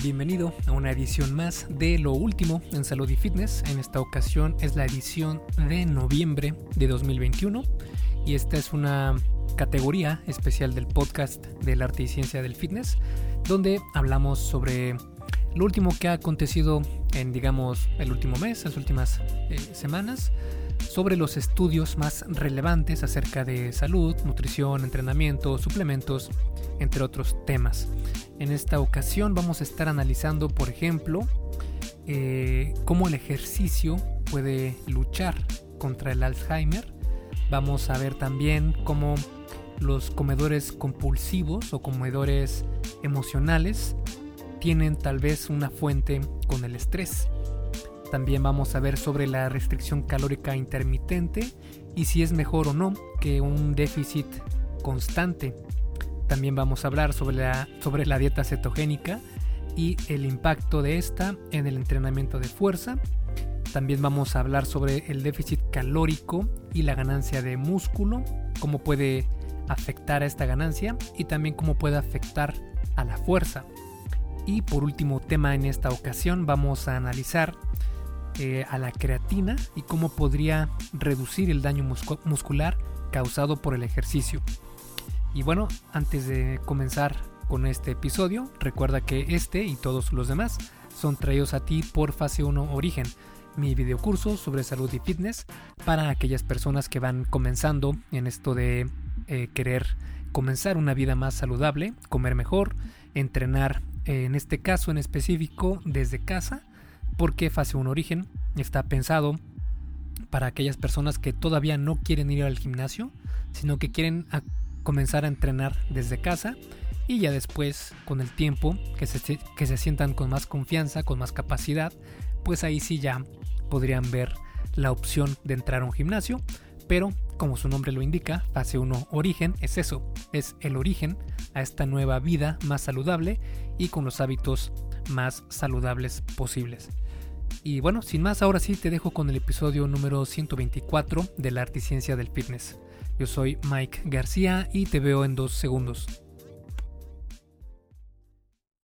Bienvenido a una edición más de Lo Último en Salud y Fitness. En esta ocasión es la edición de noviembre de 2021 y esta es una categoría especial del podcast del arte y ciencia del fitness donde hablamos sobre lo último que ha acontecido en digamos el último mes, las últimas eh, semanas sobre los estudios más relevantes acerca de salud, nutrición, entrenamiento, suplementos, entre otros temas. En esta ocasión vamos a estar analizando, por ejemplo, eh, cómo el ejercicio puede luchar contra el Alzheimer. Vamos a ver también cómo los comedores compulsivos o comedores emocionales tienen tal vez una fuente con el estrés. También vamos a ver sobre la restricción calórica intermitente y si es mejor o no que un déficit constante. También vamos a hablar sobre la, sobre la dieta cetogénica y el impacto de esta en el entrenamiento de fuerza. También vamos a hablar sobre el déficit calórico y la ganancia de músculo, cómo puede afectar a esta ganancia y también cómo puede afectar a la fuerza. Y por último tema en esta ocasión vamos a analizar a la creatina y cómo podría reducir el daño muscular causado por el ejercicio. Y bueno, antes de comenzar con este episodio, recuerda que este y todos los demás son traídos a ti por Fase 1 Origen, mi videocurso sobre salud y fitness para aquellas personas que van comenzando en esto de eh, querer comenzar una vida más saludable, comer mejor, entrenar, en este caso en específico desde casa porque Fase 1 Origen está pensado para aquellas personas que todavía no quieren ir al gimnasio, sino que quieren comenzar a entrenar desde casa y ya después, con el tiempo, que se, que se sientan con más confianza, con más capacidad, pues ahí sí ya podrían ver la opción de entrar a un gimnasio, pero como su nombre lo indica, fase 1 origen es eso, es el origen a esta nueva vida más saludable y con los hábitos más saludables posibles. Y bueno, sin más, ahora sí te dejo con el episodio número 124 de la arte y ciencia del fitness. Yo soy Mike García y te veo en dos segundos.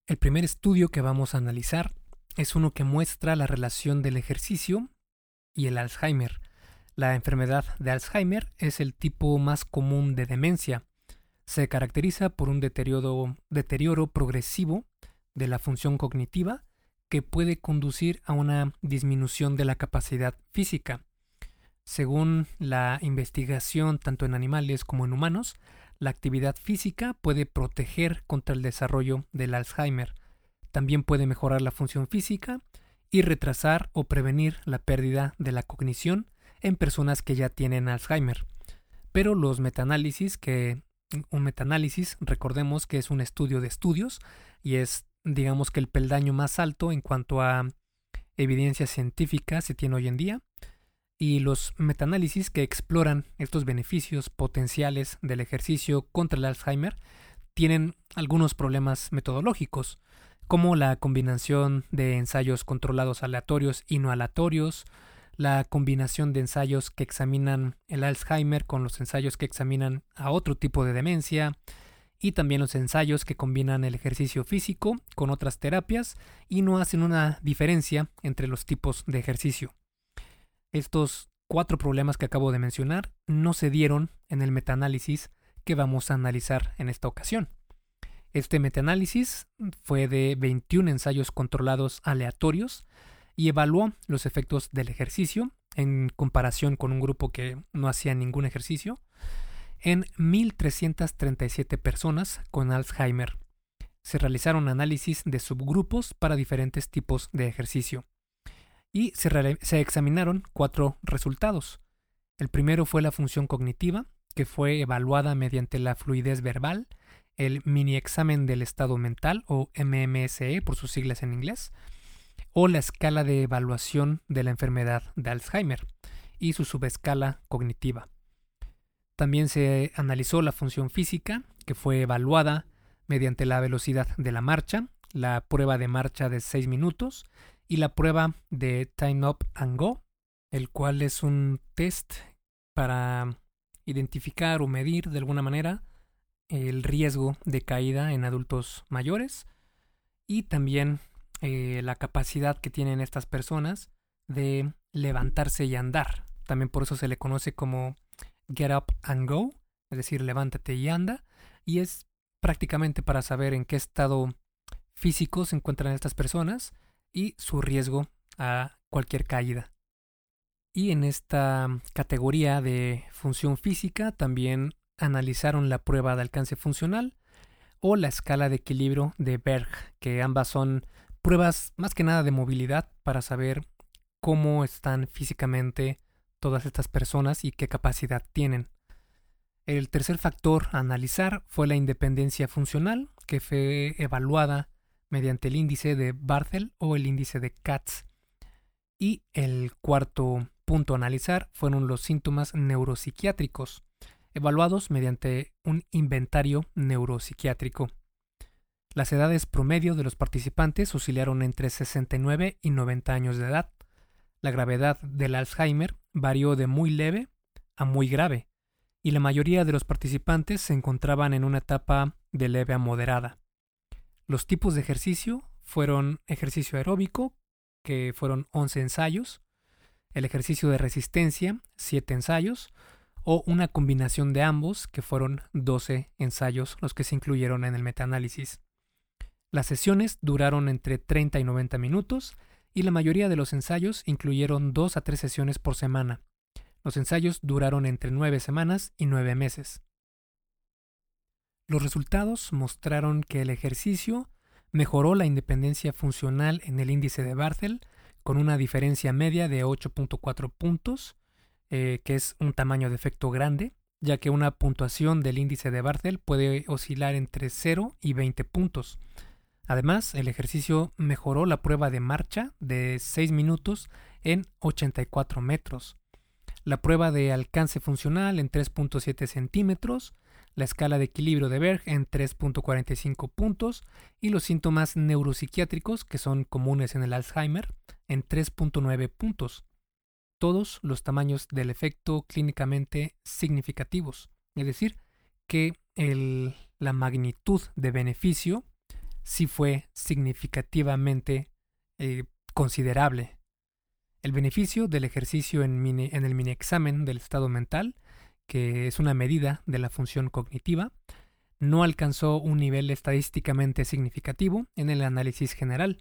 El primer estudio que vamos a analizar es uno que muestra la relación del ejercicio y el Alzheimer. La enfermedad de Alzheimer es el tipo más común de demencia. Se caracteriza por un deterioro, deterioro progresivo de la función cognitiva que puede conducir a una disminución de la capacidad física. Según la investigación tanto en animales como en humanos, la actividad física puede proteger contra el desarrollo del Alzheimer. También puede mejorar la función física y retrasar o prevenir la pérdida de la cognición en personas que ya tienen Alzheimer. Pero los metaanálisis, que un metaanálisis, recordemos que es un estudio de estudios y es digamos que el peldaño más alto en cuanto a evidencia científica se tiene hoy en día, y los metaanálisis que exploran estos beneficios potenciales del ejercicio contra el Alzheimer tienen algunos problemas metodológicos, como la combinación de ensayos controlados aleatorios y no aleatorios, la combinación de ensayos que examinan el Alzheimer con los ensayos que examinan a otro tipo de demencia, y también los ensayos que combinan el ejercicio físico con otras terapias y no hacen una diferencia entre los tipos de ejercicio. Estos cuatro problemas que acabo de mencionar no se dieron en el metaanálisis que vamos a analizar en esta ocasión. Este metaanálisis fue de 21 ensayos controlados aleatorios y evaluó los efectos del ejercicio en comparación con un grupo que no hacía ningún ejercicio en 1.337 personas con Alzheimer. Se realizaron análisis de subgrupos para diferentes tipos de ejercicio y se, examinaron cuatro resultados. El primero fue la función cognitiva, que fue evaluada mediante la fluidez verbal, el mini examen del estado mental o MMSE por sus siglas en inglés, o la escala de evaluación de la enfermedad de Alzheimer y su subescala cognitiva. También se analizó la función física, que fue evaluada mediante la velocidad de la marcha, la prueba de marcha de 6 minutos y la prueba de Time Up and Go, el cual es un test para identificar o medir de alguna manera el riesgo de caída en adultos mayores. y también eh, la capacidad que tienen estas personas de levantarse y andar. También por eso se le conoce como get up and go, es decir, levántate y anda, y es prácticamente para saber en qué estado físico se encuentran estas personas y su riesgo a cualquier caída. Y en esta categoría de función física también analizaron la prueba de alcance funcional o la escala de equilibrio de Berg, que ambas son pruebas más que nada de movilidad para saber cómo están físicamente todas estas personas y qué capacidad tienen. El tercer factor a analizar fue la independencia funcional, que fue evaluada mediante el índice de Barthel o el índice de Katz. Y el cuarto punto a analizar fueron los síntomas neuropsiquiátricos, evaluados mediante un inventario neuropsiquiátrico. Las edades promedio de los participantes oscilaron entre 69 y 90 años de edad. La gravedad del Alzheimer varió de muy leve a muy grave, y la mayoría de los participantes se encontraban en una etapa de leve a moderada. Los tipos de ejercicio fueron ejercicio aeróbico, que fueron 11 ensayos, el ejercicio de resistencia, 7 ensayos, o una combinación de ambos, que fueron 12 ensayos los que se incluyeron en el metaanálisis. Las sesiones duraron entre 30 y 90 minutos, y la mayoría de los ensayos incluyeron 2 a 3 sesiones por semana, los ensayos duraron entre nueve semanas y nueve meses. Los resultados mostraron que el ejercicio mejoró la independencia funcional en el índice de Barthel con una diferencia media de 8.4 puntos, eh, que es un tamaño de efecto grande, ya que una puntuación del índice de Barthel puede oscilar entre 0 y 20 puntos. Además, el ejercicio mejoró la prueba de marcha de 6 minutos en 84 metros, la prueba de alcance funcional en 3.7 centímetros, la escala de equilibrio de Berg en 3.45 puntos y los síntomas neuropsiquiátricos que son comunes en el Alzheimer en 3.9 puntos. Todos los tamaños del efecto clínicamente significativos, es decir, que la magnitud de beneficio sí fue significativamente eh, considerable el beneficio del ejercicio en, en el mini examen del estado mental, que es una medida de la función cognitiva, no alcanzó un nivel estadísticamente significativo en el análisis general.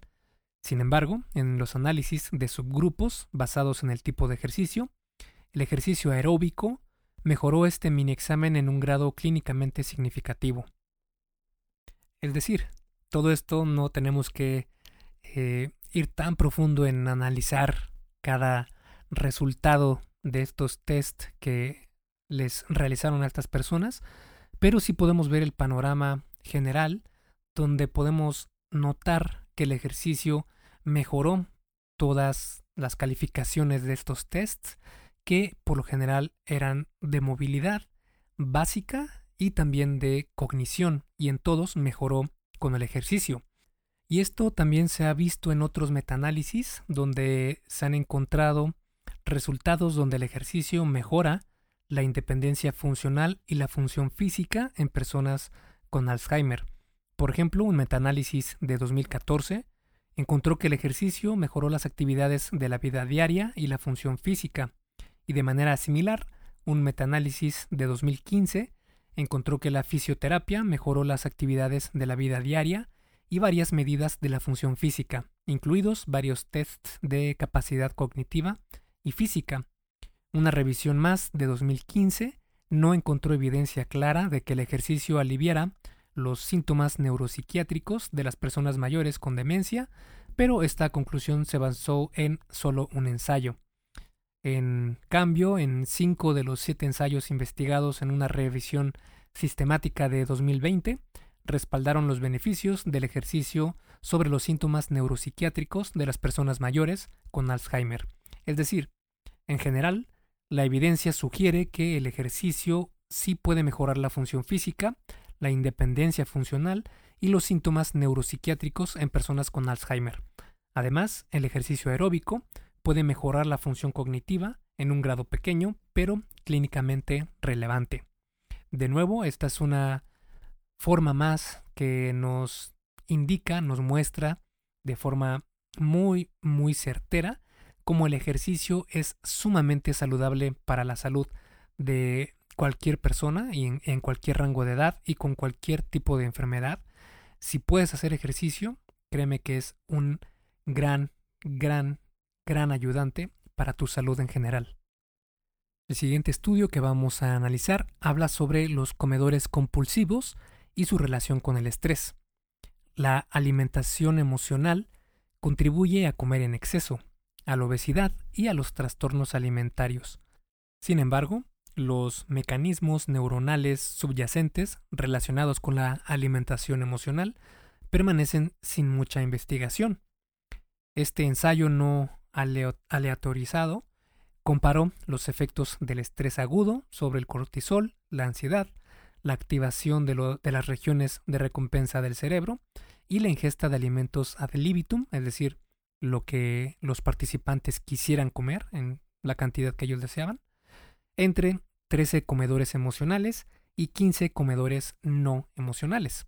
Sin embargo, en los análisis de subgrupos basados en el tipo de ejercicio, el ejercicio aeróbico mejoró este mini examen en un grado clínicamente significativo. Es decir, todo esto no tenemos que eh, ir tan profundo en analizar cada resultado de estos test que les realizaron a estas personas, pero sí podemos ver el panorama general donde podemos notar que el ejercicio mejoró todas las calificaciones de estos tests que por lo general eran de movilidad básica y también de cognición y en todos mejoró con el ejercicio. Y esto también se ha visto en otros metaanálisis donde se han encontrado resultados donde el ejercicio mejora la independencia funcional y la función física en personas con Alzheimer. Por ejemplo, un metaanálisis de 2014 encontró que el ejercicio mejoró las actividades de la vida diaria y la función física, y de manera similar, un metaanálisis de 2015 encontró que la fisioterapia mejoró las actividades de la vida diaria y varias medidas de la función física, incluidos varios tests de capacidad cognitiva y física. Una revisión más de 2015 no encontró evidencia clara de que el ejercicio aliviara los síntomas neuropsiquiátricos de las personas mayores con demencia, pero esta conclusión se basó en solo un ensayo. En cambio, en cinco de los siete ensayos investigados en una revisión sistemática de 2020, respaldaron los beneficios del ejercicio sobre los síntomas neuropsiquiátricos de las personas mayores con Alzheimer. Es decir, en general, la evidencia sugiere que el ejercicio sí puede mejorar la función física, la independencia funcional y los síntomas neuropsiquiátricos en personas con Alzheimer. Además, el ejercicio aeróbico puede mejorar la función cognitiva en un grado pequeño, pero clínicamente relevante. De nuevo, esta es una forma más que nos indica, nos muestra de forma muy, muy certera cómo el ejercicio es sumamente saludable para la salud de cualquier persona y en, en, cualquier rango de edad y con cualquier tipo de enfermedad. Si puedes hacer ejercicio, créeme que es un gran, gran, gran ayudante para tu salud en general. El siguiente estudio que vamos a analizar habla sobre los comedores compulsivos y su relación con el estrés. La alimentación emocional contribuye a comer en exceso, a la obesidad y a los trastornos alimentarios. Sin embargo, los mecanismos neuronales subyacentes relacionados con la alimentación emocional permanecen sin mucha investigación. Este ensayo no aleatorizado comparó los efectos del estrés agudo sobre el cortisol, la ansiedad, la activación de, de, las regiones de recompensa del cerebro y la ingesta de alimentos ad libitum, es decir, lo que los participantes quisieran comer en la cantidad que ellos deseaban, entre 13 comedores emocionales y 15 comedores no emocionales.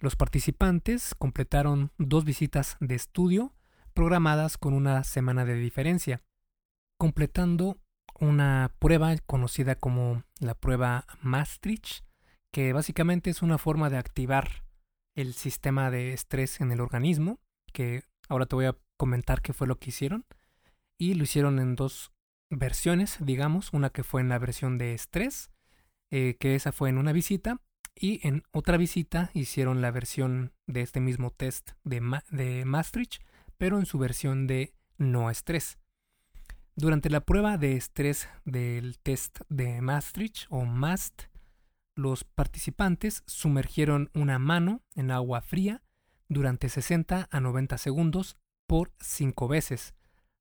Los participantes completaron dos visitas de estudio programadas con una semana de diferencia, completando una prueba conocida como la prueba Maastricht, que básicamente es una forma de activar el sistema de estrés en el organismo, que ahora te voy a comentar qué fue lo que hicieron. Y lo hicieron en dos versiones, digamos, una que fue en la versión de estrés, eh, que esa fue en una visita, y en otra visita hicieron la versión de este mismo test de, de Maastricht, pero en su versión de no estrés. Durante la prueba de estrés del test de Maastricht o MAST, los participantes sumergieron una mano en agua fría durante 60 a 90 segundos por 5 veces,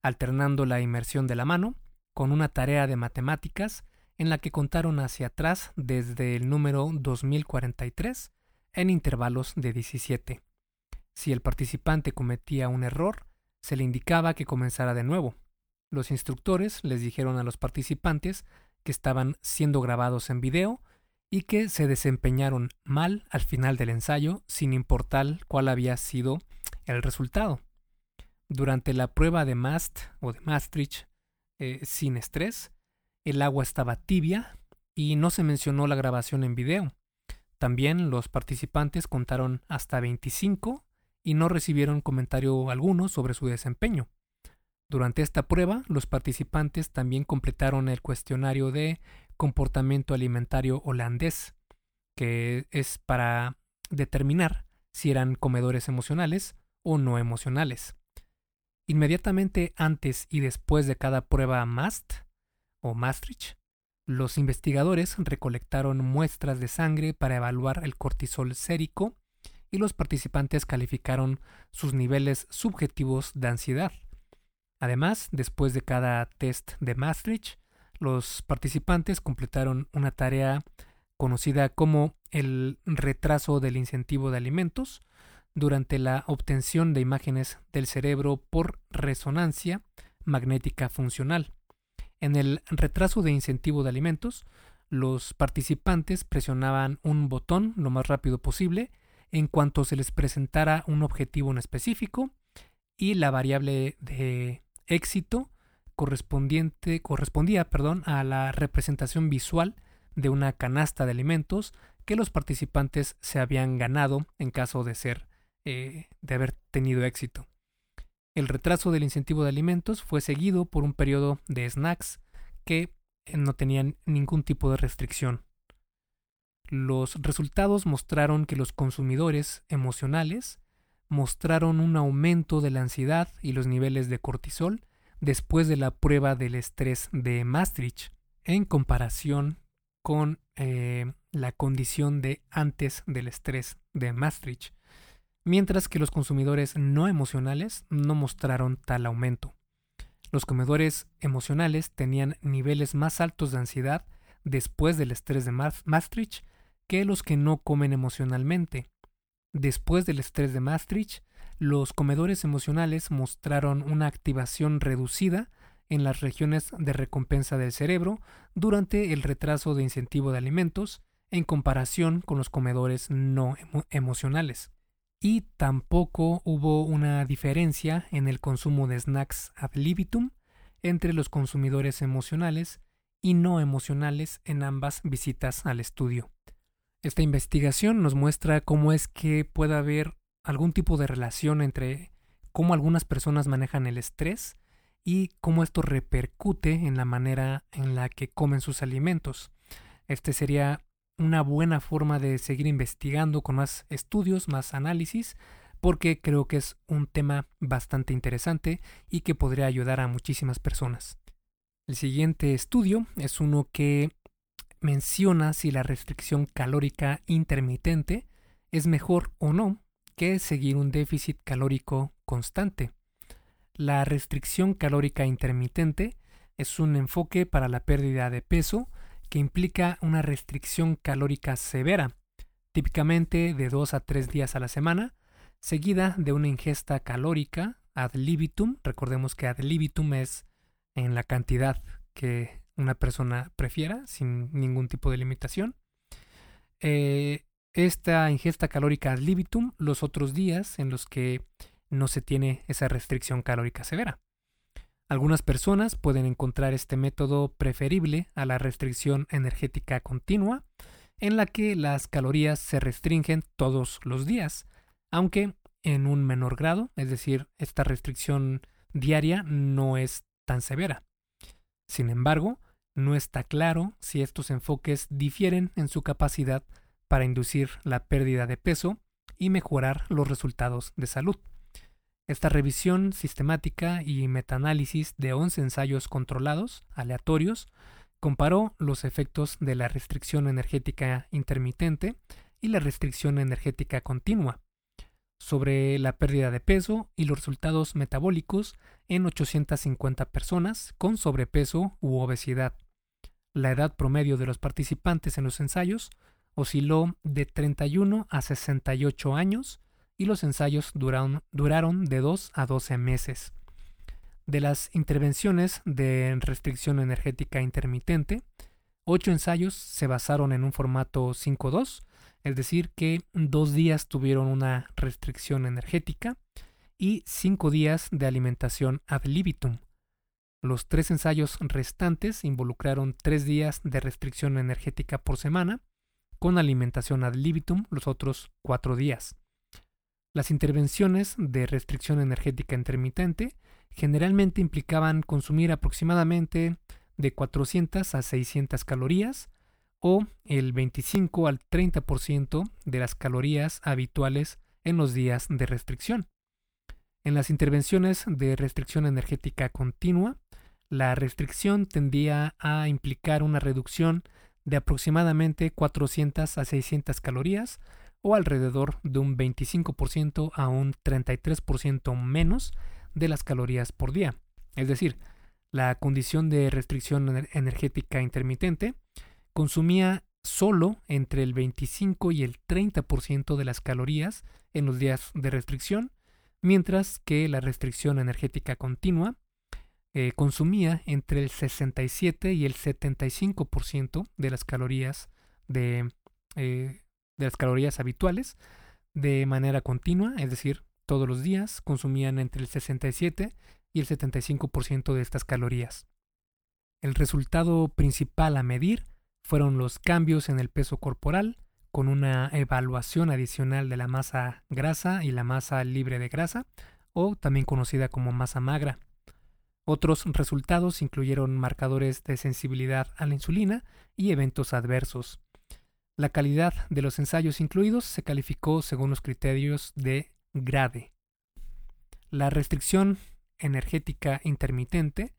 alternando la inmersión de la mano con una tarea de matemáticas en la que contaron hacia atrás desde el número 2043 en intervalos de 17. Si el participante cometía un error, se le indicaba que comenzara de nuevo, los instructores les dijeron a los participantes que estaban siendo grabados en video y que se desempeñaron mal al final del ensayo sin importar cuál había sido el resultado. Durante la prueba de MAST o de Maastricht eh, sin estrés, el agua estaba tibia y no se mencionó la grabación en video. También los participantes contaron hasta 25 y no recibieron comentario alguno sobre su desempeño. Durante esta prueba, los participantes también completaron el cuestionario de comportamiento alimentario holandés, que es para determinar si eran comedores emocionales o no emocionales. Inmediatamente antes y después de cada prueba MAST o Maastricht, los investigadores recolectaron muestras de sangre para evaluar el cortisol sérico y los participantes calificaron sus niveles subjetivos de ansiedad. Además, después de cada test de Maastricht, los participantes completaron una tarea conocida como el retraso del incentivo de alimentos durante la obtención de imágenes del cerebro por resonancia magnética funcional. En el retraso de incentivo de alimentos, los participantes presionaban un botón lo más rápido posible en cuanto se les presentara un objetivo en específico y la variable de éxito correspondiente, correspondía perdón, a la representación visual de una canasta de alimentos que los participantes se habían ganado en caso de ser eh, de haber tenido éxito. El retraso del incentivo de alimentos fue seguido por un periodo de snacks que eh, no tenían ningún tipo de restricción. Los resultados mostraron que los consumidores emocionales mostraron un aumento de la ansiedad y los niveles de cortisol después de la prueba del estrés de Maastricht en comparación con eh, la condición de antes del estrés de Maastricht, mientras que los consumidores no emocionales no mostraron tal aumento. Los comedores emocionales tenían niveles más altos de ansiedad después del estrés de Maastricht que los que no comen emocionalmente, Después del estrés de Maastricht, los comedores emocionales mostraron una activación reducida en las regiones de recompensa del cerebro durante el retraso de incentivo de alimentos en comparación con los comedores no emocionales. y tampoco hubo una diferencia en el consumo de snacks ad libitum entre los consumidores emocionales y no emocionales en ambas visitas al estudio. Esta investigación nos muestra cómo es que puede haber algún tipo de relación entre cómo algunas personas manejan el estrés y cómo esto repercute en la manera en la que comen sus alimentos. Este sería una buena forma de seguir investigando con más estudios, más análisis, porque creo que es un tema bastante interesante y que podría ayudar a muchísimas personas. El siguiente estudio es uno que menciona si la restricción calórica intermitente es mejor o no que seguir un déficit calórico constante. La restricción calórica intermitente es un enfoque para la pérdida de peso que implica una restricción calórica severa, típicamente de 2 a 3 días a la semana, seguida de una ingesta calórica ad libitum. Recordemos que ad libitum es en la cantidad que una persona prefiera, sin ningún tipo de limitación. Eh, esta ingesta calórica ad libitum los otros días en los que no se tiene esa restricción calórica severa. Algunas personas pueden encontrar este método preferible a la restricción energética continua, en la que las calorías se restringen todos los días, aunque en un menor grado, es decir, esta restricción diaria no es tan severa. Sin embargo, no está claro si estos enfoques difieren en su capacidad para inducir la pérdida de peso y mejorar los resultados de salud. Esta revisión sistemática y metaanálisis de 11 ensayos controlados, aleatorios, comparó los efectos de la restricción energética intermitente y la restricción energética continua sobre la pérdida de peso y los resultados metabólicos en 850 personas con sobrepeso u obesidad. La edad promedio de los participantes en los ensayos osciló de 31 a 68 años y los ensayos duraron, de 2 a 12 meses. De las intervenciones de restricción energética intermitente, 8 ensayos se basaron en un formato 5-2, es decir, que dos días tuvieron una restricción energética y 5 días de alimentación ad libitum. Los tres ensayos restantes involucraron 3 días de restricción energética por semana, con alimentación ad libitum los otros 4 días. Las intervenciones de restricción energética intermitente generalmente implicaban consumir aproximadamente de 400 a 600 calorías o el 25 al 30% de las calorías habituales en los días de restricción. En las intervenciones de restricción energética continua, la restricción tendía a implicar una reducción de aproximadamente 400 a 600 calorías o alrededor de un 25% a un 33% menos de las calorías por día. Es decir, la condición de restricción energética intermitente consumía solo entre el 25 y el 30% de las calorías en los días de restricción, mientras que la restricción energética continua eh, consumía entre el 67 y el 75% de las calorías de, eh, de las calorías habituales de manera continua, es decir, todos los días consumían entre el 67 y el 75% de estas calorías. El resultado principal a medir fueron los cambios en el peso corporal, con una evaluación adicional de la masa grasa y la masa libre de grasa, o también conocida como masa magra. Otros resultados incluyeron marcadores de sensibilidad a la insulina y eventos adversos. La calidad de los ensayos incluidos se calificó según los criterios de GRADE. La restricción energética intermitente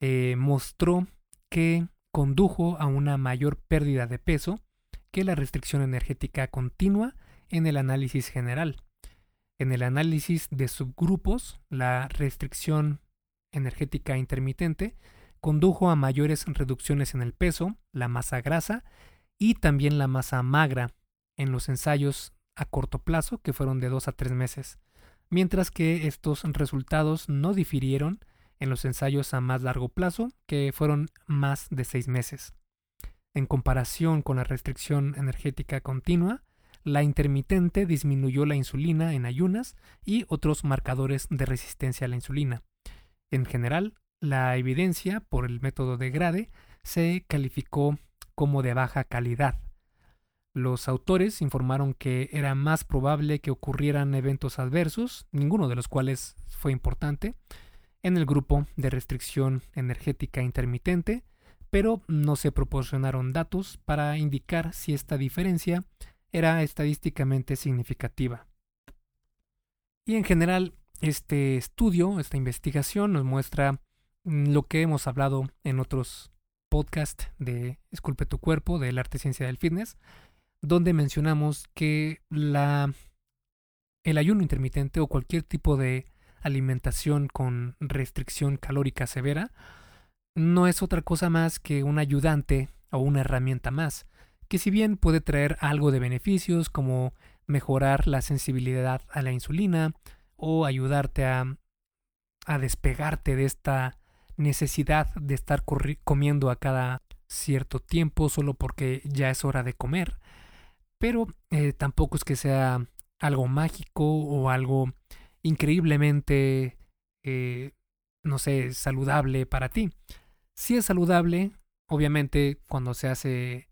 eh, mostró que condujo a una mayor pérdida de peso que la restricción energética continua en el análisis general. En el análisis de subgrupos, la restricción energética intermitente condujo a mayores reducciones en el peso, la masa grasa y también la masa magra en los ensayos a corto plazo, que fueron de 2 a 3 meses, mientras que estos resultados no difirieron en los ensayos a más largo plazo, que fueron más de 6 meses. En comparación con la restricción energética continua, La intermitente disminuyó la insulina en ayunas y otros marcadores de resistencia a la insulina. En general, la evidencia por el método de Grade se calificó como de baja calidad. Los autores informaron que era más probable que ocurrieran eventos adversos, ninguno de los cuales fue importante, en el grupo de restricción energética intermitente, pero no se proporcionaron datos para indicar si esta diferencia era estadísticamente significativa. Y en general, este estudio, esta investigación nos muestra lo que hemos hablado en otros podcasts de Esculpe tu cuerpo, del arte ciencia del fitness, donde mencionamos que la, el ayuno intermitente o cualquier tipo de alimentación con restricción calórica severa no es otra cosa más que un ayudante o una herramienta más, que si bien puede traer algo de beneficios como mejorar la sensibilidad a la insulina o ayudarte a, a despegarte de esta necesidad de estar comiendo a cada cierto tiempo solo porque ya es hora de comer, pero eh, tampoco es que sea algo mágico o algo increíblemente, eh, no sé, saludable para ti. Si es saludable, obviamente cuando se hace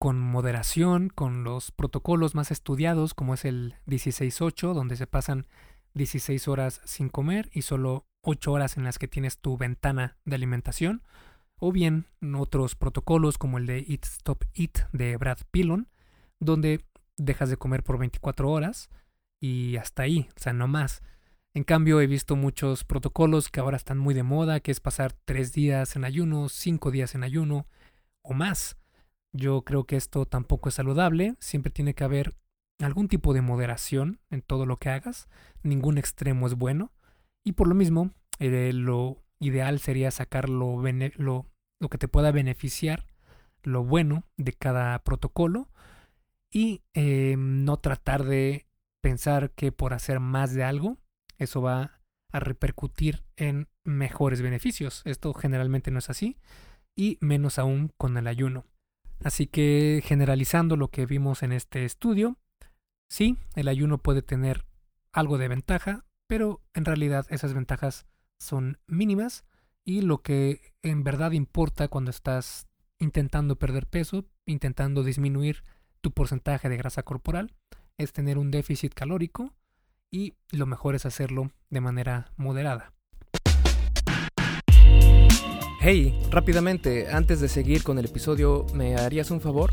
con moderación, con los protocolos más estudiados, como es el 16-8, donde se pasan 16 horas sin comer y solo 8 horas en las que tienes tu ventana de alimentación, o bien otros protocolos como el de Eat Stop Eat de Brad Pillon, donde dejas de comer por 24 horas y hasta ahí, o sea, no más. En cambio, he visto muchos protocolos que ahora están muy de moda, que es pasar 3 días en ayuno, 5 días en ayuno o más. Yo creo que esto tampoco es saludable, siempre tiene que haber algún tipo de moderación en todo lo que hagas, ningún extremo es bueno, y por lo mismo, eh, lo ideal sería sacar lo, lo, lo que te pueda beneficiar, lo bueno de cada protocolo, y eh, no tratar de pensar que por hacer más de algo, eso va a repercutir en mejores beneficios. Esto generalmente no es así, y menos aún con el ayuno. Así que generalizando lo que vimos en este estudio, sí, el ayuno puede tener algo de ventaja, pero en realidad esas ventajas son mínimas y lo que en verdad importa cuando estás intentando perder peso, intentando disminuir tu porcentaje de grasa corporal, es tener un déficit calórico y lo mejor es hacerlo de manera moderada. Hey, rápidamente, antes de seguir con el episodio, ¿me harías un favor?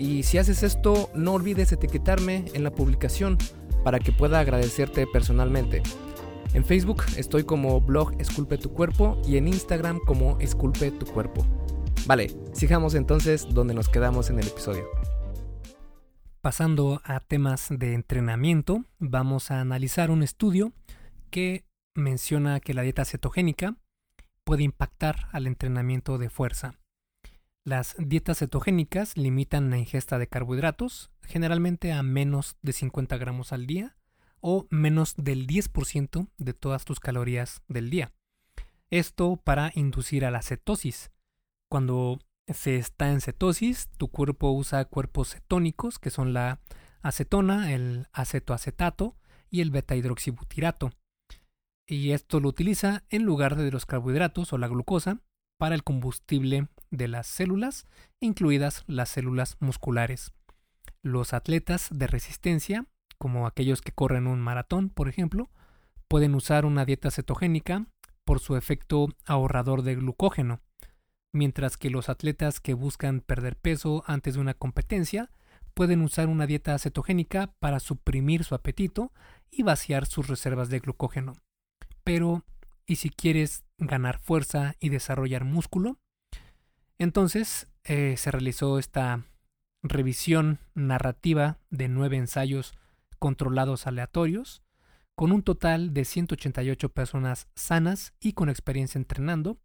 Y si haces esto, no olvides etiquetarme en la publicación para que pueda agradecerte personalmente. En Facebook estoy como blog Esculpe tu cuerpo y en Instagram como Esculpe tu cuerpo. Vale, sigamos entonces donde nos quedamos en el episodio. Pasando a temas de entrenamiento, vamos a analizar un estudio que menciona que la dieta cetogénica puede impactar al entrenamiento de fuerza. Las dietas cetogénicas limitan la ingesta de carbohidratos, generalmente a menos de 50 gramos al día o menos del 10% de todas tus calorías del día. Esto para inducir a la cetosis. Cuando se está en cetosis, tu cuerpo usa cuerpos cetónicos, que son la acetona, el acetoacetato y el beta hidroxibutirato y esto lo utiliza en lugar de los carbohidratos o la glucosa para el combustible de las células, incluidas las células musculares. Los atletas de resistencia, como aquellos que corren un maratón, por ejemplo, pueden usar una dieta cetogénica por su efecto ahorrador de glucógeno, mientras que los atletas que buscan perder peso antes de una competencia pueden usar una dieta cetogénica para suprimir su apetito y vaciar sus reservas de glucógeno. Pero, ¿y si quieres ganar fuerza y desarrollar músculo? Entonces eh, se realizó esta revisión narrativa de nueve ensayos controlados aleatorios, con un total de 188 personas sanas y con experiencia entrenando,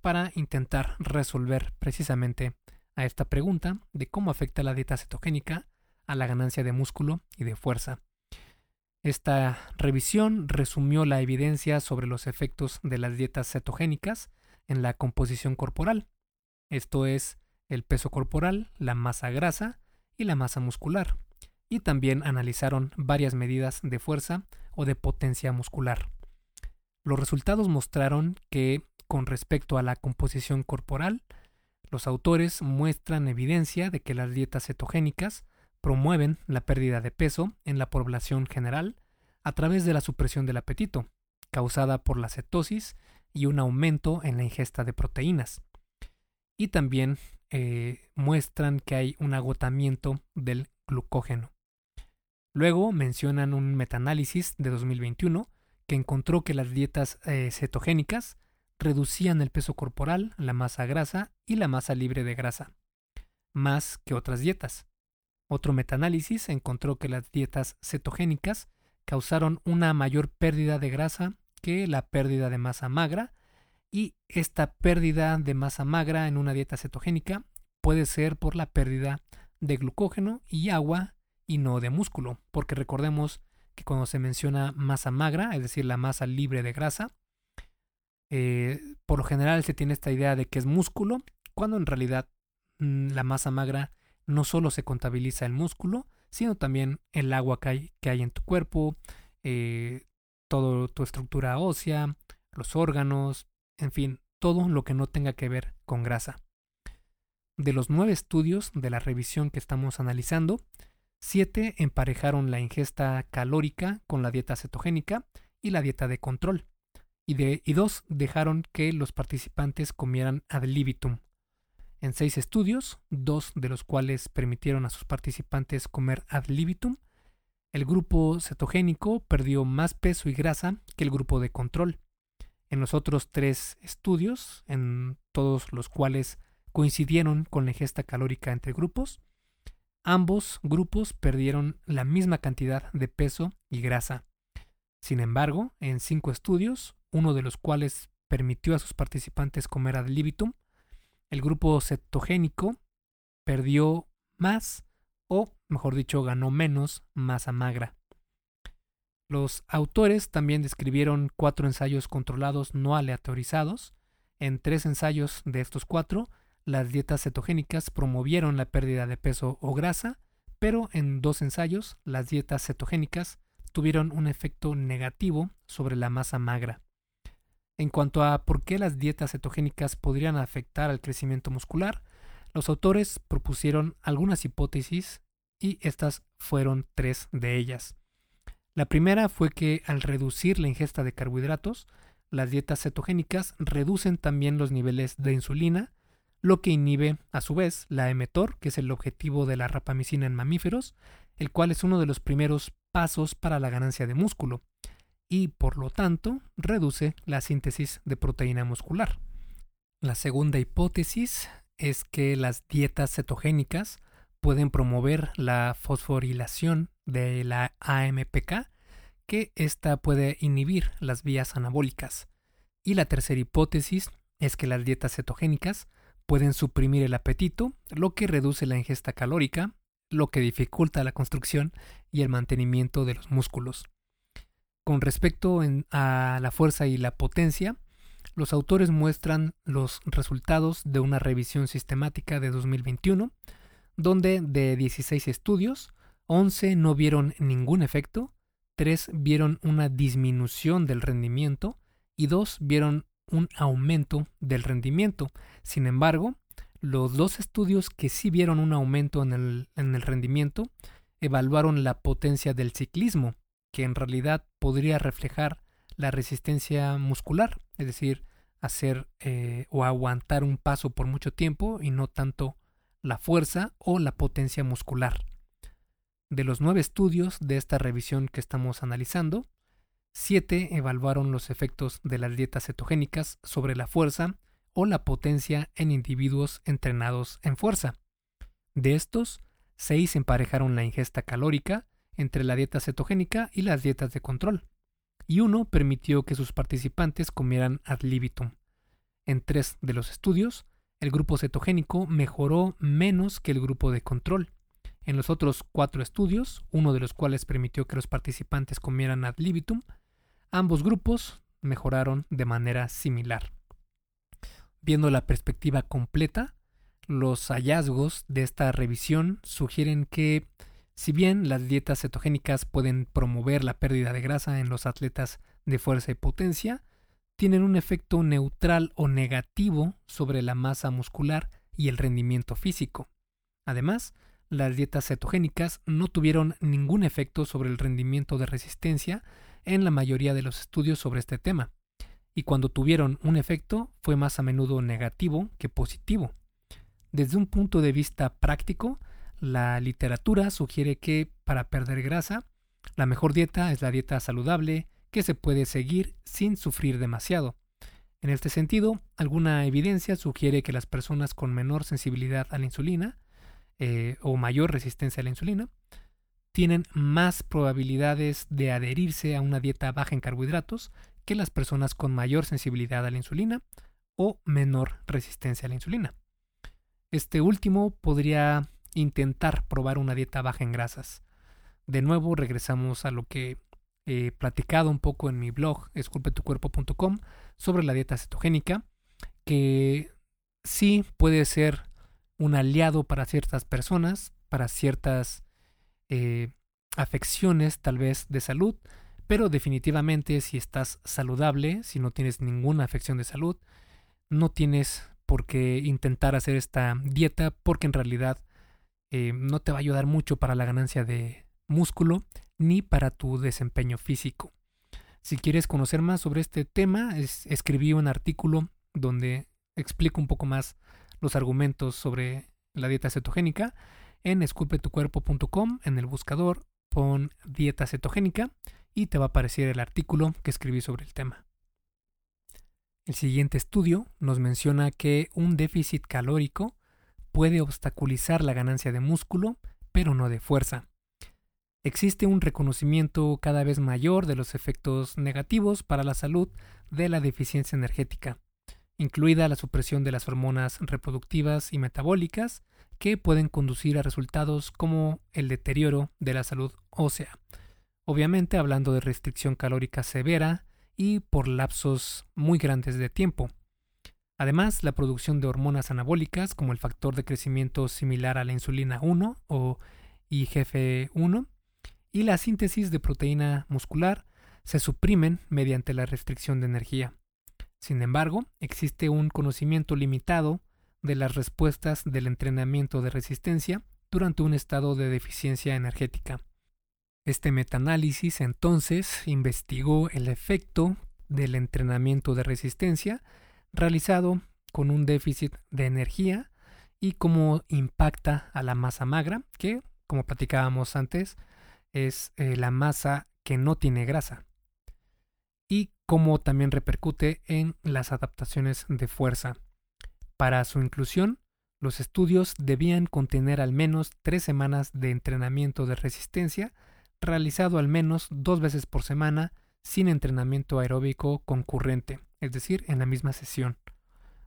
para intentar resolver precisamente a esta pregunta de cómo afecta la dieta cetogénica a la ganancia de músculo y de fuerza. Esta revisión resumió la evidencia sobre los efectos de las dietas cetogénicas en la composición corporal, esto es, el peso corporal, la masa grasa y la masa muscular, y también analizaron varias medidas de fuerza o de potencia muscular. Los resultados mostraron que, con respecto a la composición corporal, los autores muestran evidencia de que las dietas cetogénicas promueven la pérdida de peso en la población general a través de la supresión del apetito, causada por la cetosis y un aumento en la ingesta de proteínas. Y también eh, muestran que hay un agotamiento del glucógeno. Luego mencionan un metaanálisis de 2021 que encontró que las dietas eh, cetogénicas reducían el peso corporal, la masa grasa y la masa libre de grasa, más que otras dietas. Otro metaanálisis encontró que las dietas cetogénicas causaron una mayor pérdida de grasa que la pérdida de masa magra y esta pérdida de masa magra en una dieta cetogénica puede ser por la pérdida de glucógeno y agua y no de músculo, porque recordemos que cuando se menciona masa magra, es decir, la masa libre de grasa, eh, por lo general se tiene esta idea de que es músculo, cuando en realidad mm, la masa magra no solo se contabiliza el músculo, sino también el agua que hay, que hay en tu cuerpo, eh, toda tu estructura ósea, los órganos, en fin, todo lo que no tenga que ver con grasa. De los nueve estudios de la revisión que estamos analizando, siete emparejaron la ingesta calórica con la dieta cetogénica y la dieta de control, y, de, y dos dejaron que los participantes comieran ad libitum, en seis estudios, dos de los cuales permitieron a sus participantes comer ad libitum, el grupo cetogénico perdió más peso y grasa que el grupo de control. En los otros tres estudios, en todos los cuales coincidieron con la ingesta calórica entre grupos, ambos grupos perdieron la misma cantidad de peso y grasa. Sin embargo, en cinco estudios, uno de los cuales permitió a sus participantes comer ad libitum, el grupo cetogénico perdió más o, mejor dicho, ganó menos masa magra. Los autores también describieron cuatro ensayos controlados no aleatorizados. En tres ensayos de estos cuatro, las dietas cetogénicas promovieron la pérdida de peso o grasa, pero en dos ensayos, las dietas cetogénicas tuvieron un efecto negativo sobre la masa magra. En cuanto a por qué las dietas cetogénicas podrían afectar al crecimiento muscular, los autores propusieron algunas hipótesis y estas fueron tres de ellas. La primera fue que al reducir la ingesta de carbohidratos, las dietas cetogénicas reducen también los niveles de insulina, lo que inhibe a su vez la mTOR, que es el objetivo de la rapamicina en mamíferos, el cual es uno de los primeros pasos para la ganancia de músculo y por lo tanto reduce la síntesis de proteína muscular. La segunda hipótesis es que las dietas cetogénicas pueden promover la fosforilación de la AMPK, que ésta puede inhibir las vías anabólicas. Y la tercera hipótesis es que las dietas cetogénicas pueden suprimir el apetito, lo que reduce la ingesta calórica, lo que dificulta la construcción y el mantenimiento de los músculos. Con respecto a la fuerza y la potencia, los autores muestran los resultados de una revisión sistemática de 2021, donde de 16 estudios, 11 no vieron ningún efecto, 3 vieron una disminución del rendimiento y 2 vieron un aumento del rendimiento. Sin embargo, los dos estudios que sí vieron un aumento en el, en el rendimiento evaluaron la potencia del ciclismo, que en realidad podría reflejar la resistencia muscular, es decir, hacer eh, o aguantar un paso por mucho tiempo y no tanto la fuerza o la potencia muscular. De los nueve estudios de esta revisión que estamos analizando, siete evaluaron los efectos de las dietas cetogénicas sobre la fuerza o la potencia en individuos entrenados en fuerza. De estos, 6 emparejaron la ingesta calórica entre la dieta cetogénica y las dietas de control, y uno permitió que sus participantes comieran ad libitum. En tres de los estudios, el grupo cetogénico mejoró menos que el grupo de control. En los otros cuatro estudios, uno de los cuales permitió que los participantes comieran ad libitum, ambos grupos mejoraron de manera similar. Viendo la perspectiva completa, los hallazgos de esta revisión sugieren que, si bien las dietas cetogénicas pueden promover la pérdida de grasa en los atletas de fuerza y potencia, tienen un efecto neutral o negativo sobre la masa muscular y el rendimiento físico. Además, las dietas cetogénicas no tuvieron ningún efecto sobre el rendimiento de resistencia en la mayoría de los estudios sobre este tema, y cuando tuvieron un efecto fue más a menudo negativo que positivo. Desde un punto de vista práctico, la literatura sugiere que para perder grasa, la mejor dieta es la dieta saludable que se puede seguir sin sufrir demasiado. En este sentido, alguna evidencia sugiere que las personas con menor sensibilidad a la insulina eh, o mayor resistencia a la insulina tienen más probabilidades de adherirse a una dieta baja en carbohidratos que las personas con mayor sensibilidad a la insulina o menor resistencia a la insulina. Este último podría intentar probar una dieta baja en grasas. De nuevo regresamos a lo que he platicado un poco en mi blog esculpetucuerpo.com sobre la dieta cetogénica, que sí puede ser un aliado para ciertas personas, para ciertas eh, afecciones tal vez de salud, pero definitivamente si estás saludable, si no tienes ninguna afección de salud, no tienes por qué intentar hacer esta dieta porque en realidad eh, no te va a ayudar mucho para la ganancia de músculo ni para tu desempeño físico. Si quieres conocer más sobre este tema, escribí un artículo donde explico un poco más los argumentos sobre la dieta cetogénica en esculpetucuerpo.com, en el buscador, pon dieta cetogénica y te va a aparecer el artículo que escribí sobre el tema. El siguiente estudio nos menciona que un déficit calórico puede obstaculizar la ganancia de músculo, pero no de fuerza. Existe un reconocimiento cada vez mayor de los efectos negativos para la salud de la deficiencia energética, incluida la supresión de las hormonas reproductivas y metabólicas, que pueden conducir a resultados como el deterioro de la salud ósea. Obviamente hablando de restricción calórica severa y por lapsos muy grandes de tiempo. Además, la producción de hormonas anabólicas como el factor de crecimiento similar a la insulina 1 o IGF-1 y la síntesis de proteína muscular se suprimen mediante la restricción de energía. Sin embargo, existe un conocimiento limitado de las respuestas del entrenamiento de resistencia durante un estado de deficiencia energética. Este metaanálisis entonces investigó el efecto del entrenamiento de resistencia realizado con un déficit de energía y cómo impacta a la masa magra, que, como platicábamos antes, es eh, la masa que no tiene grasa, y cómo también repercute en las adaptaciones de fuerza. Para su inclusión, los estudios debían contener al menos tres semanas de entrenamiento de resistencia realizado al menos dos veces por semana sin entrenamiento aeróbico concurrente, es decir, en la misma sesión.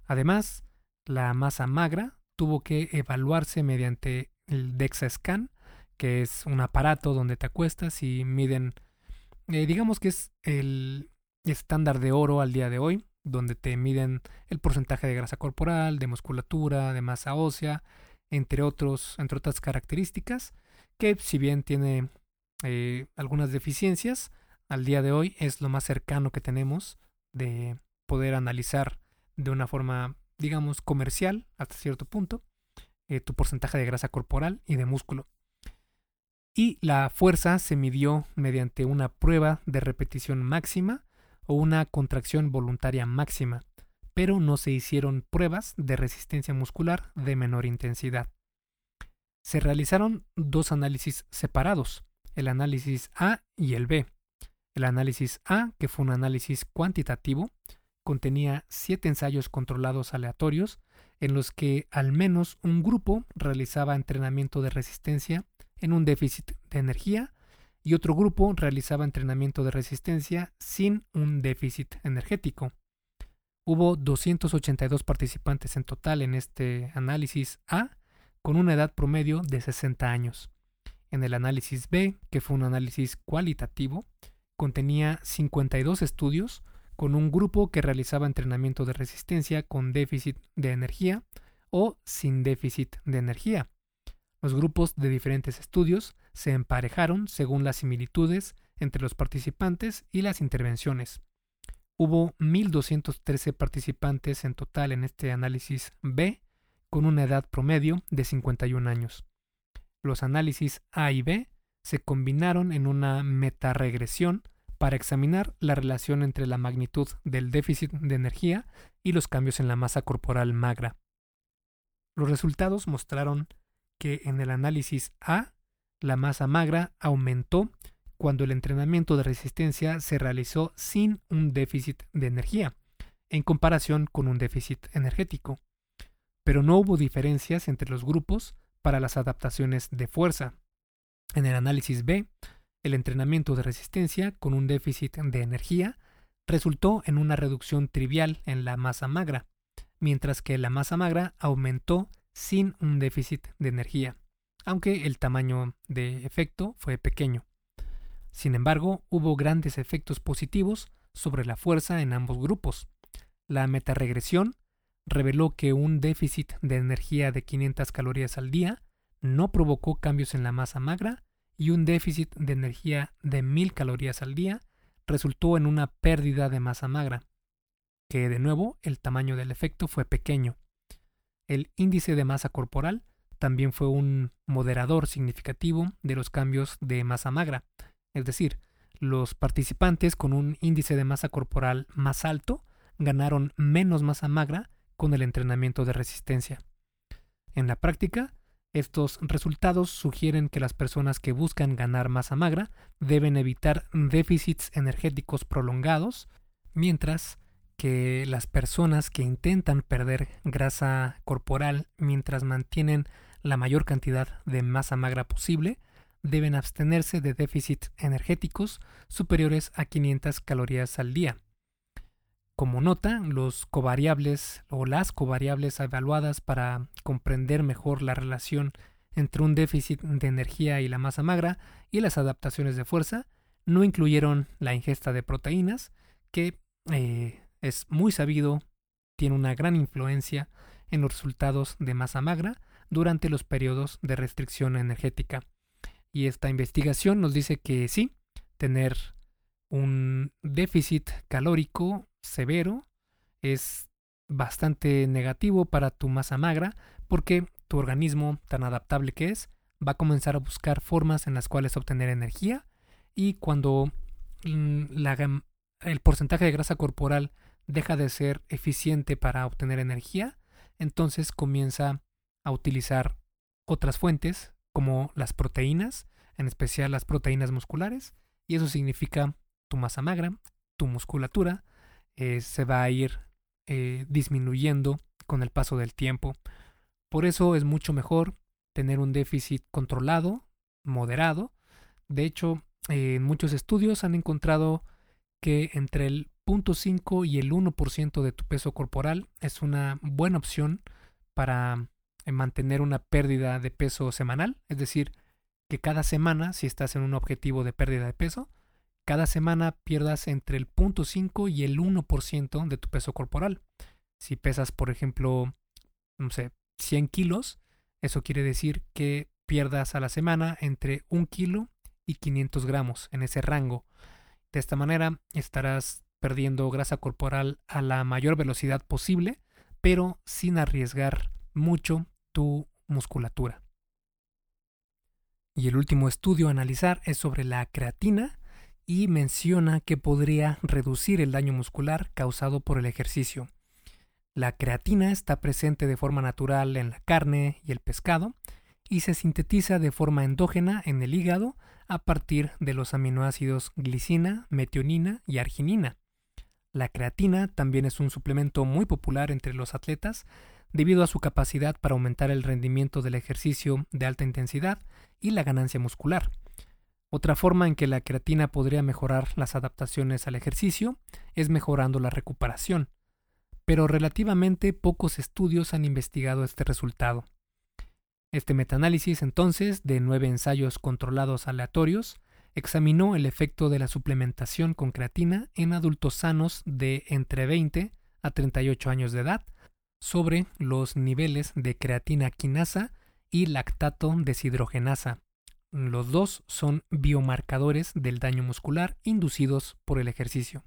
Además, la masa magra tuvo que evaluarse mediante el DEXA Scan, que es un aparato donde te acuestas y miden, eh, digamos que es el estándar de oro al día de hoy, donde te miden el porcentaje de grasa corporal, de musculatura, de masa ósea, entre, otros, entre otras características, que si bien tiene eh, algunas deficiencias, al día de hoy es lo más cercano que tenemos de poder analizar de una forma, digamos, comercial hasta cierto punto, eh, tu porcentaje de grasa corporal y de músculo. Y la fuerza se midió mediante una prueba de repetición máxima o una contracción voluntaria máxima, pero no se hicieron pruebas de resistencia muscular de menor intensidad. Se realizaron dos análisis separados, el análisis A y el B. El análisis A, que fue un análisis cuantitativo, contenía siete ensayos controlados aleatorios en los que al menos un grupo realizaba entrenamiento de resistencia en un déficit de energía y otro grupo realizaba entrenamiento de resistencia sin un déficit energético. Hubo 282 participantes en total en este análisis A, con una edad promedio de 60 años. En el análisis B, que fue un análisis cualitativo, contenía 52 estudios con un grupo que realizaba entrenamiento de resistencia con déficit de energía o sin déficit de energía. Los grupos de diferentes estudios se emparejaron según las similitudes entre los participantes y las intervenciones. Hubo 1.213 participantes en total en este análisis B, con una edad promedio de 51 años. Los análisis A y B se combinaron en una metaregresión para examinar la relación entre la magnitud del déficit de energía y los cambios en la masa corporal magra. Los resultados mostraron que en el análisis A, la masa magra aumentó cuando el entrenamiento de resistencia se realizó sin un déficit de energía, en comparación con un déficit energético. Pero no hubo diferencias entre los grupos para las adaptaciones de fuerza. En el análisis B, el entrenamiento de resistencia con un déficit de energía resultó en una reducción trivial en la masa magra, mientras que la masa magra aumentó sin un déficit de energía, aunque el tamaño de efecto fue pequeño. Sin embargo, hubo grandes efectos positivos sobre la fuerza en ambos grupos. La metaregresión reveló que un déficit de energía de 500 calorías al día no provocó cambios en la masa magra y un déficit de energía de 1000 calorías al día resultó en una pérdida de masa magra, que de nuevo el tamaño del efecto fue pequeño. El índice de masa corporal también fue un moderador significativo de los cambios de masa magra, es decir, los participantes con un índice de masa corporal más alto ganaron menos masa magra con el entrenamiento de resistencia. En la práctica, estos resultados sugieren que las personas que buscan ganar masa magra deben evitar déficits energéticos prolongados, mientras que las personas que intentan perder grasa corporal mientras mantienen la mayor cantidad de masa magra posible deben abstenerse de déficits energéticos superiores a 500 calorías al día. Como nota, los covariables o las covariables evaluadas para comprender mejor la relación entre un déficit de energía y la masa magra y las adaptaciones de fuerza no incluyeron la ingesta de proteínas, que eh, es muy sabido, tiene una gran influencia en los resultados de masa magra durante los periodos de restricción energética. Y esta investigación nos dice que sí, tener un déficit calórico severo es bastante negativo para tu masa magra porque tu organismo, tan adaptable que es, va a comenzar a buscar formas en las cuales obtener energía y cuando mm, el porcentaje de grasa corporal deja de ser eficiente para obtener energía, entonces comienza a utilizar otras fuentes como las proteínas, en especial las proteínas musculares, y eso significa tu masa magra, tu musculatura, eh, se va a ir eh, disminuyendo con el paso del tiempo. Por eso es mucho mejor tener un déficit controlado, moderado. De hecho, muchos estudios han encontrado que entre el 0.5 y el 1% de tu peso corporal es una buena opción para mantener una pérdida de peso semanal, es decir, que cada semana, si estás en un objetivo de pérdida de peso, cada semana pierdas entre el 0.5 y el 1% de tu peso corporal. Si pesas, por ejemplo, no sé, 100 kilos, eso quiere decir que pierdas a la semana entre 1 kilo y 500 gramos en ese rango. De esta manera estarás perdiendo grasa corporal a la mayor velocidad posible, pero sin arriesgar mucho tu musculatura. Y el último estudio a analizar es sobre la creatina y menciona que podría reducir el daño muscular causado por el ejercicio. La creatina está presente de forma natural en la carne y el pescado y se sintetiza de forma endógena en el hígado a partir de los aminoácidos glicina, metionina y arginina. La creatina también es un suplemento muy popular entre los atletas debido a su capacidad para aumentar el rendimiento del ejercicio de alta intensidad y la ganancia muscular. Otra forma en que la creatina podría mejorar las adaptaciones al ejercicio es mejorando la recuperación, pero relativamente pocos estudios han investigado este resultado. Este metaanálisis entonces, de nueve ensayos controlados aleatorios, examinó el efecto de la suplementación con creatina en adultos sanos de entre 20 a 38 años de edad sobre los niveles de creatina quinasa y lactato deshidrogenasa. Los dos son biomarcadores del daño muscular inducidos por el ejercicio.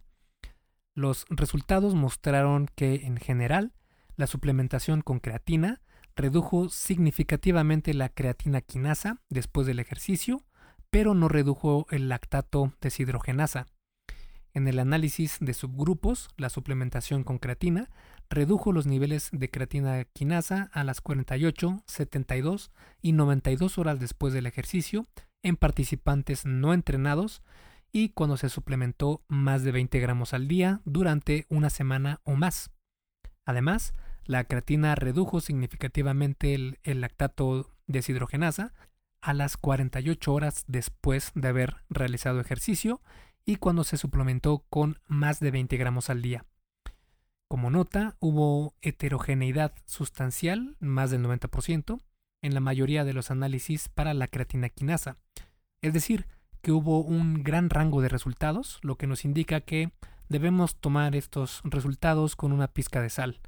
Los resultados mostraron que, en general, la suplementación con creatina redujo significativamente la creatina quinasa después del ejercicio, pero no redujo el lactato deshidrogenasa. En el análisis de subgrupos, la suplementación con creatina redujo los niveles de creatina quinasa a las 48, 72 y 92 horas después del ejercicio en participantes no entrenados y cuando se suplementó más de 20 gramos al día durante una semana o más. Además, la creatina redujo significativamente el, el lactato deshidrogenasa a las 48 horas después de haber realizado ejercicio y cuando se suplementó con más de 20 gramos al día. Como nota, hubo heterogeneidad sustancial, más del 90%, en la mayoría de los análisis para la creatina quinasa. Es decir, que hubo un gran rango de resultados, lo que nos indica que debemos tomar estos resultados con una pizca de sal.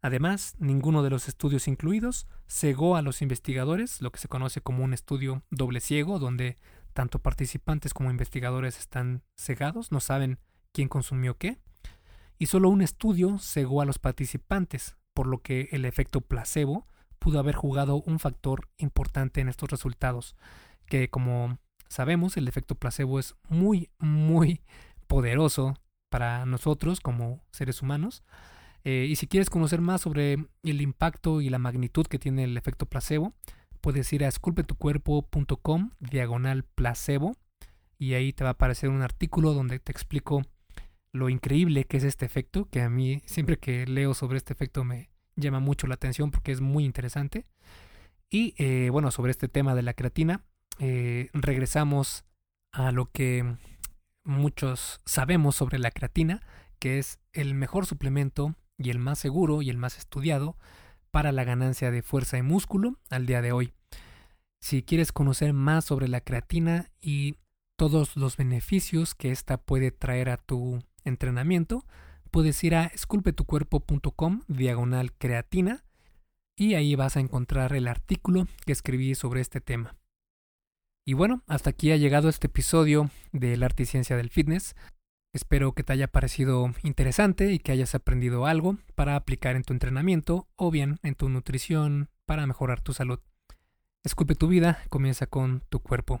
Además, ninguno de los estudios incluidos cegó a los investigadores, lo que se conoce como un estudio doble ciego, donde tanto participantes como investigadores están cegados, no saben quién consumió qué y solo un estudio cegó a los participantes, por lo que el efecto placebo pudo haber jugado un factor importante en estos resultados, que como sabemos el efecto placebo es muy, muy poderoso para nosotros como seres humanos. Eh, y si quieres conocer más sobre el impacto y la magnitud que tiene el efecto placebo, puedes ir a esculpetucuerpo.com diagonal placebo y ahí te va a aparecer un artículo donde te explico lo increíble que es este efecto, que a mí siempre que leo sobre este efecto me llama mucho la atención porque es muy interesante. Y eh, bueno, sobre este tema de la creatina, eh, regresamos a lo que muchos sabemos sobre la creatina, que es el mejor suplemento y el más seguro y el más estudiado para la ganancia de fuerza y músculo al día de hoy. Si quieres conocer más sobre la creatina y todos los beneficios que ésta puede traer a tu entrenamiento, puedes ir a esculpetucuerpo.com diagonal creatina y ahí vas a encontrar el artículo que escribí sobre este tema. Y bueno, hasta aquí ha llegado este episodio del arte y ciencia del fitness. Espero que te haya parecido interesante y que hayas aprendido algo para aplicar en tu entrenamiento o bien en tu nutrición para mejorar tu salud. Esculpe tu vida, comienza con tu cuerpo.